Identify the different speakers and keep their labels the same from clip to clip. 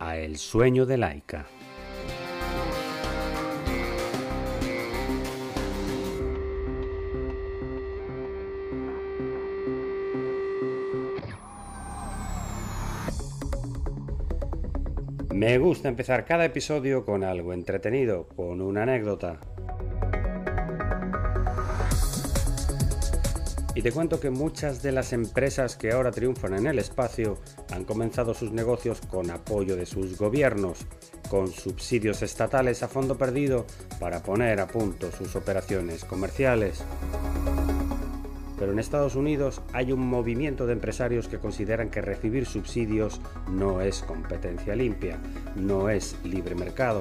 Speaker 1: a El sueño de Laika. Me gusta empezar cada episodio con algo entretenido, con una anécdota. Y te cuento que muchas de las empresas que ahora triunfan en el espacio han comenzado sus negocios con apoyo de sus gobiernos, con subsidios estatales a fondo perdido para poner a punto sus operaciones comerciales. Pero en Estados Unidos hay un movimiento de empresarios que consideran que recibir subsidios no es competencia limpia, no es libre mercado.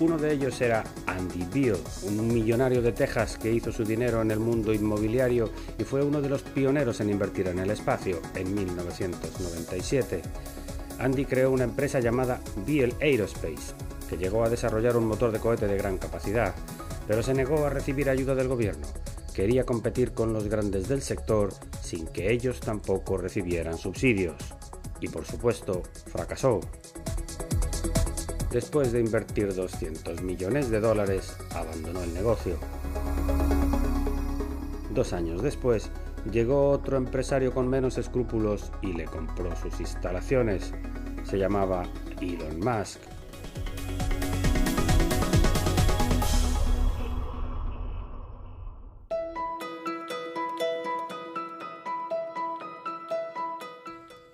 Speaker 1: Uno de ellos era Andy Beal, un millonario de Texas que hizo su dinero en el mundo inmobiliario y fue uno de los pioneros en invertir en el espacio en 1997. Andy creó una empresa llamada Beal Aerospace, que llegó a desarrollar un motor de cohete de gran capacidad, pero se negó a recibir ayuda del gobierno. Quería competir con los grandes del sector sin que ellos tampoco recibieran subsidios. Y por supuesto, fracasó. Después de invertir 200 millones de dólares, abandonó el negocio. Dos años después, llegó otro empresario con menos escrúpulos y le compró sus instalaciones. Se llamaba Elon Musk.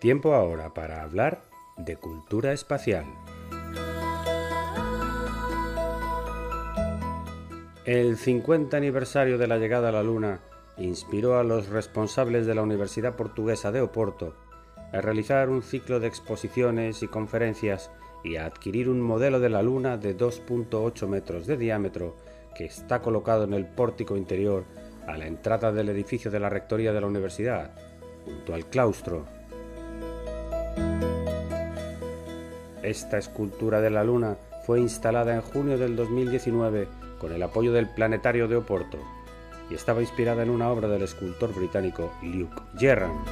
Speaker 1: Tiempo ahora para hablar de cultura espacial. El 50 aniversario de la llegada a la Luna inspiró a los responsables de la Universidad Portuguesa de Oporto a realizar un ciclo de exposiciones y conferencias y a adquirir un modelo de la Luna de 2.8 metros de diámetro que está colocado en el pórtico interior a la entrada del edificio de la Rectoría de la Universidad, junto al claustro. Esta escultura de la Luna fue instalada en junio del 2019 con el apoyo del Planetario de Oporto y estaba inspirada en una obra del escultor británico Luke Jerram.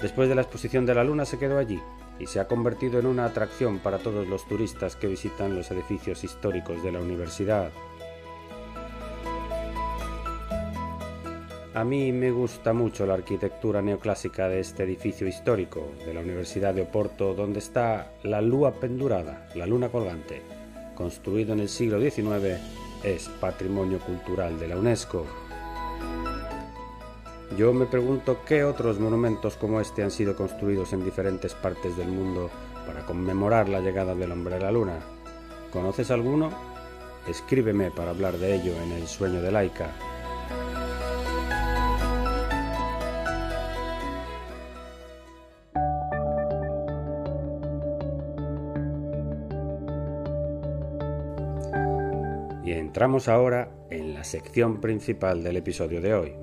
Speaker 1: Después de la exposición de la Luna se quedó allí y se ha convertido en una atracción para todos los turistas que visitan los edificios históricos de la universidad. A mí me gusta mucho la arquitectura neoclásica de este edificio histórico de la Universidad de Oporto, donde está la luna pendurada, la luna colgante, construido en el siglo XIX es Patrimonio Cultural de la UNESCO. Yo me pregunto qué otros monumentos como este han sido construidos en diferentes partes del mundo para conmemorar la llegada del hombre a la luna. ¿Conoces alguno? Escríbeme para hablar de ello en El sueño de Laika. Entramos ahora en la sección principal del episodio de hoy.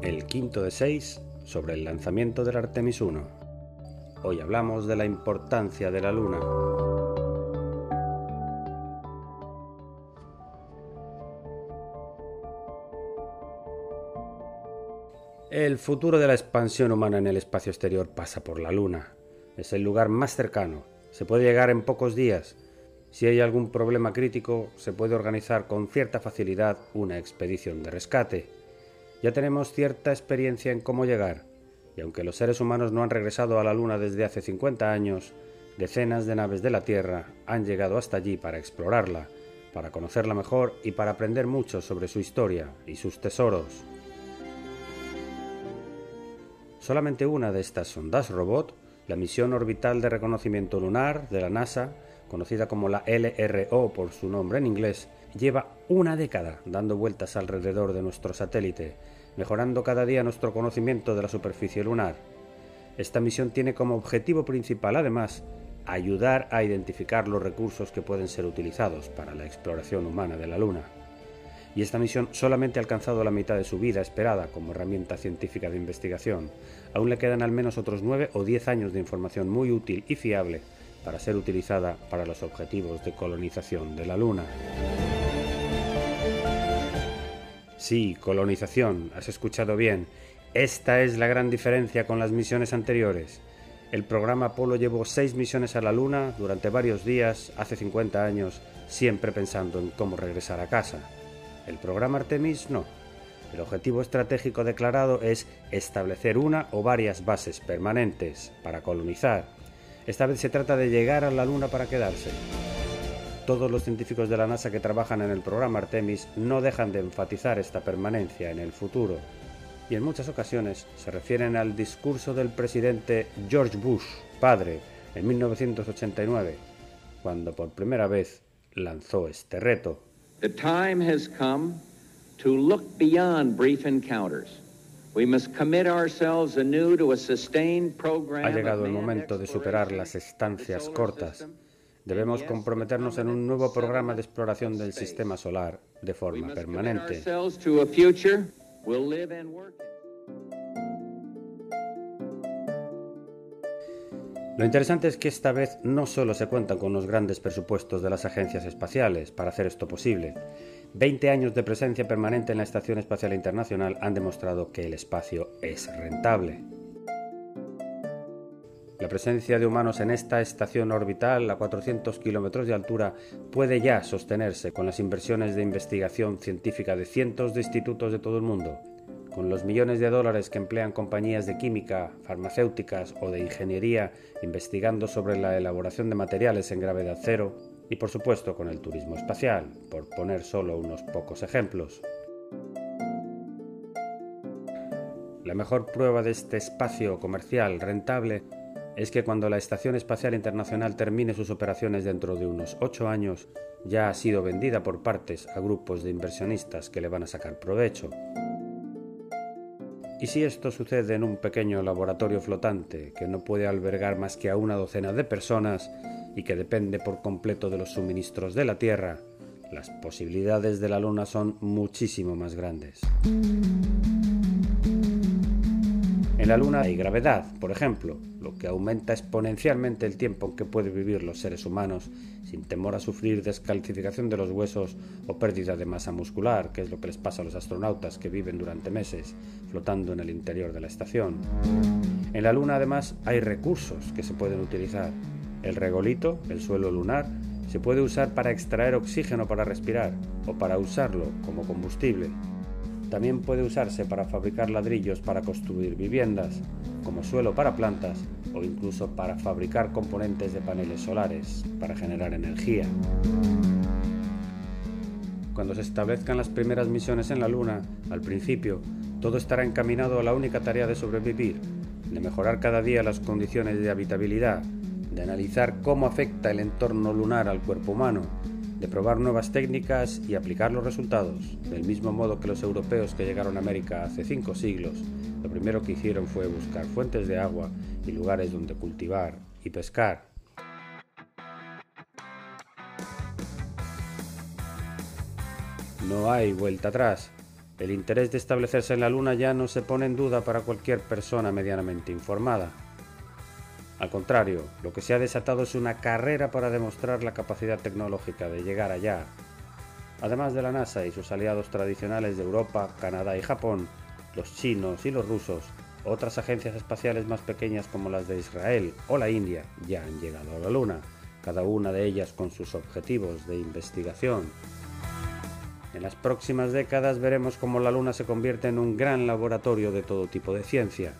Speaker 1: El quinto de seis sobre el lanzamiento del Artemis 1. Hoy hablamos de la importancia de la Luna. El futuro de la expansión humana en el espacio exterior pasa por la Luna. Es el lugar más cercano. Se puede llegar en pocos días si hay algún problema crítico, se puede organizar con cierta facilidad una expedición de rescate. Ya tenemos cierta experiencia en cómo llegar, y aunque los seres humanos no han regresado a la Luna desde hace 50 años, decenas de naves de la Tierra han llegado hasta allí para explorarla, para conocerla mejor y para aprender mucho sobre su historia y sus tesoros. Solamente una de estas sondas robot, la misión orbital de reconocimiento lunar de la NASA, conocida como la LRO por su nombre en inglés, lleva una década dando vueltas alrededor de nuestro satélite, mejorando cada día nuestro conocimiento de la superficie lunar. Esta misión tiene como objetivo principal, además, ayudar a identificar los recursos que pueden ser utilizados para la exploración humana de la Luna. Y esta misión solamente ha alcanzado la mitad de su vida esperada como herramienta científica de investigación. Aún le quedan al menos otros nueve o diez años de información muy útil y fiable para ser utilizada para los objetivos de colonización de la Luna. Sí, colonización, has escuchado bien. Esta es la gran diferencia con las misiones anteriores. El programa Apolo llevó seis misiones a la Luna durante varios días, hace 50 años, siempre pensando en cómo regresar a casa. El programa Artemis no. El objetivo estratégico declarado es establecer una o varias bases permanentes para colonizar. Esta vez se trata de llegar a la Luna para quedarse. Todos los científicos de la NASA que trabajan en el programa Artemis no dejan de enfatizar esta permanencia en el futuro y en muchas ocasiones se refieren al discurso del presidente George Bush, padre, en 1989, cuando por primera vez lanzó este reto.
Speaker 2: The time has come to look beyond brief encounters.
Speaker 1: Ha llegado el momento de superar las estancias cortas. Debemos comprometernos en un nuevo programa de exploración del sistema solar de forma permanente. Lo interesante es que esta vez no solo se cuentan con los grandes presupuestos de las agencias espaciales para hacer esto posible. Veinte años de presencia permanente en la Estación Espacial Internacional han demostrado que el espacio es rentable. La presencia de humanos en esta estación orbital a 400 kilómetros de altura puede ya sostenerse con las inversiones de investigación científica de cientos de institutos de todo el mundo, con los millones de dólares que emplean compañías de química, farmacéuticas o de ingeniería investigando sobre la elaboración de materiales en gravedad cero, y por supuesto con el turismo espacial, por poner solo unos pocos ejemplos. La mejor prueba de este espacio comercial rentable es que cuando la Estación Espacial Internacional termine sus operaciones dentro de unos ocho años, ya ha sido vendida por partes a grupos de inversionistas que le van a sacar provecho. ¿Y si esto sucede en un pequeño laboratorio flotante que no puede albergar más que a una docena de personas y que depende por completo de los suministros de la Tierra? Las posibilidades de la Luna son muchísimo más grandes. En la Luna hay gravedad, por ejemplo, lo que aumenta exponencialmente el tiempo en que pueden vivir los seres humanos sin temor a sufrir descalcificación de los huesos o pérdida de masa muscular, que es lo que les pasa a los astronautas que viven durante meses flotando en el interior de la estación. En la Luna además hay recursos que se pueden utilizar. El regolito, el suelo lunar, se puede usar para extraer oxígeno para respirar o para usarlo como combustible. También puede usarse para fabricar ladrillos para construir viviendas, como suelo para plantas o incluso para fabricar componentes de paneles solares para generar energía. Cuando se establezcan las primeras misiones en la Luna, al principio, todo estará encaminado a la única tarea de sobrevivir, de mejorar cada día las condiciones de habitabilidad, de analizar cómo afecta el entorno lunar al cuerpo humano de probar nuevas técnicas y aplicar los resultados. Del mismo modo que los europeos que llegaron a América hace cinco siglos, lo primero que hicieron fue buscar fuentes de agua y lugares donde cultivar y pescar. No hay vuelta atrás. El interés de establecerse en la Luna ya no se pone en duda para cualquier persona medianamente informada. Al contrario, lo que se ha desatado es una carrera para demostrar la capacidad tecnológica de llegar allá. Además de la NASA y sus aliados tradicionales de Europa, Canadá y Japón, los chinos y los rusos, otras agencias espaciales más pequeñas como las de Israel o la India ya han llegado a la Luna, cada una de ellas con sus objetivos de investigación. En las próximas décadas veremos cómo la Luna se convierte en un gran laboratorio de todo tipo de ciencia,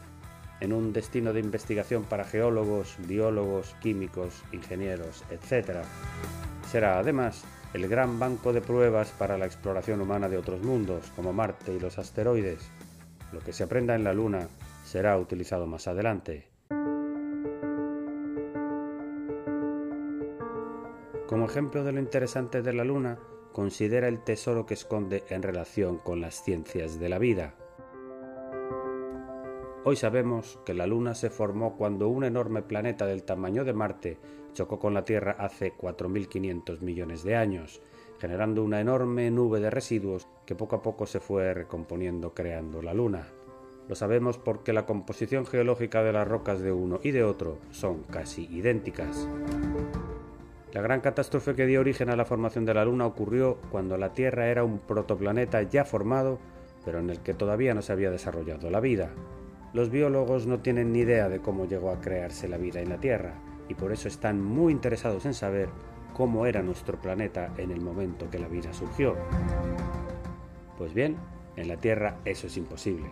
Speaker 1: en un destino de investigación para geólogos, biólogos, químicos, ingenieros, etc. Será además el gran banco de pruebas para la exploración humana de otros mundos, como Marte y los asteroides. Lo que se aprenda en la Luna será utilizado más adelante. Como ejemplo de lo interesante de la Luna, considera el tesoro que esconde en relación con las ciencias de la vida. Hoy sabemos que la Luna se formó cuando un enorme planeta del tamaño de Marte chocó con la Tierra hace 4.500 millones de años, generando una enorme nube de residuos que poco a poco se fue recomponiendo creando la Luna. Lo sabemos porque la composición geológica de las rocas de uno y de otro son casi idénticas. La gran catástrofe que dio origen a la formación de la Luna ocurrió cuando la Tierra era un protoplaneta ya formado, pero en el que todavía no se había desarrollado la vida. Los biólogos no tienen ni idea de cómo llegó a crearse la vida en la Tierra, y por eso están muy interesados en saber cómo era nuestro planeta en el momento que la vida surgió. Pues bien, en la Tierra eso es imposible,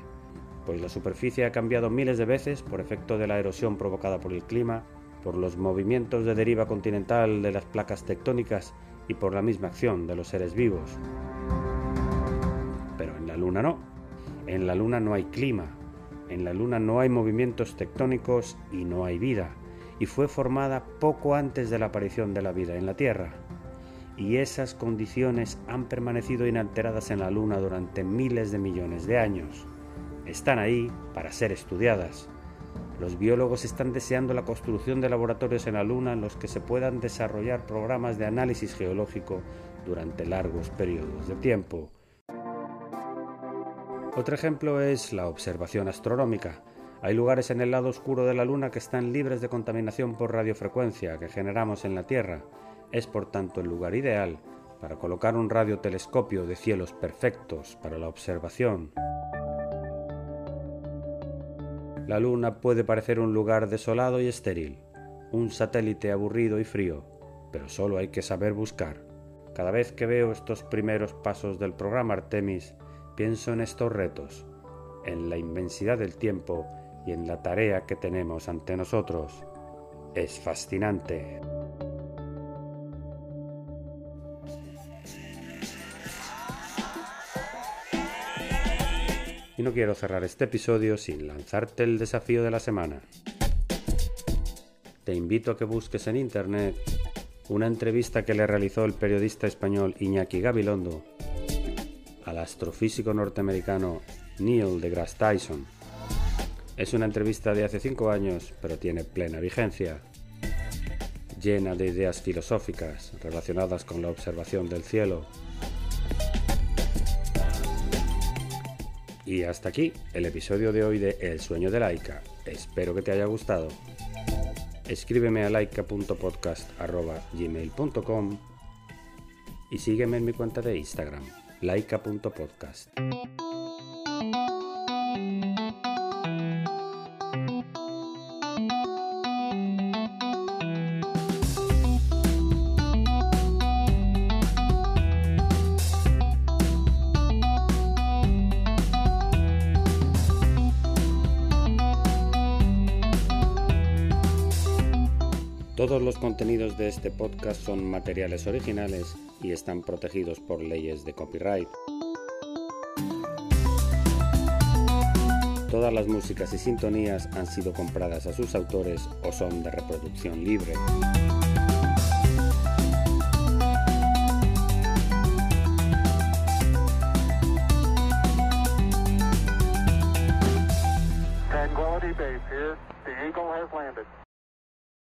Speaker 1: pues la superficie ha cambiado miles de veces por efecto de la erosión provocada por el clima, por los movimientos de deriva continental de las placas tectónicas y por la misma acción de los seres vivos. Pero en la Luna no. En la Luna no hay clima, en la Luna no hay movimientos tectónicos y no hay vida y fue formada poco antes de la aparición de la vida en la Tierra. Y esas condiciones han permanecido inalteradas en la Luna durante miles de millones de años. Están ahí para ser estudiadas. Los biólogos están deseando la construcción de laboratorios en la Luna en los que se puedan desarrollar programas de análisis geológico durante largos periodos de tiempo. Otro ejemplo es la observación astronómica. Hay lugares en el lado oscuro de la Luna que están libres de contaminación por radiofrecuencia que generamos en la Tierra. Es por tanto el lugar ideal para colocar un radiotelescopio de cielos perfectos para la observación. La Luna puede parecer un lugar desolado y estéril, un satélite aburrido y frío, pero solo hay que saber buscar. Cada vez que veo estos primeros pasos del programa Artemis, pienso en estos retos, en la inmensidad del tiempo y en la tarea que tenemos ante nosotros. Es fascinante. Y no quiero cerrar este episodio sin lanzarte el desafío de la semana. Te invito a que busques en internet una entrevista que le realizó el periodista español Iñaki Gabilondo al astrofísico norteamericano Neil deGrasse Tyson es una entrevista de hace cinco años, pero tiene plena vigencia, llena de ideas filosóficas relacionadas con la observación del cielo. Y hasta aquí el episodio de hoy de El sueño de Laika. Espero que te haya gustado. Escríbeme a laika.podcast.gmail.com y sígueme en mi cuenta de Instagram, laika.podcast. Todos los contenidos de este podcast son materiales originales y están protegidos por leyes de copyright. Todas las músicas y sintonías han sido compradas a sus autores o son de reproducción libre.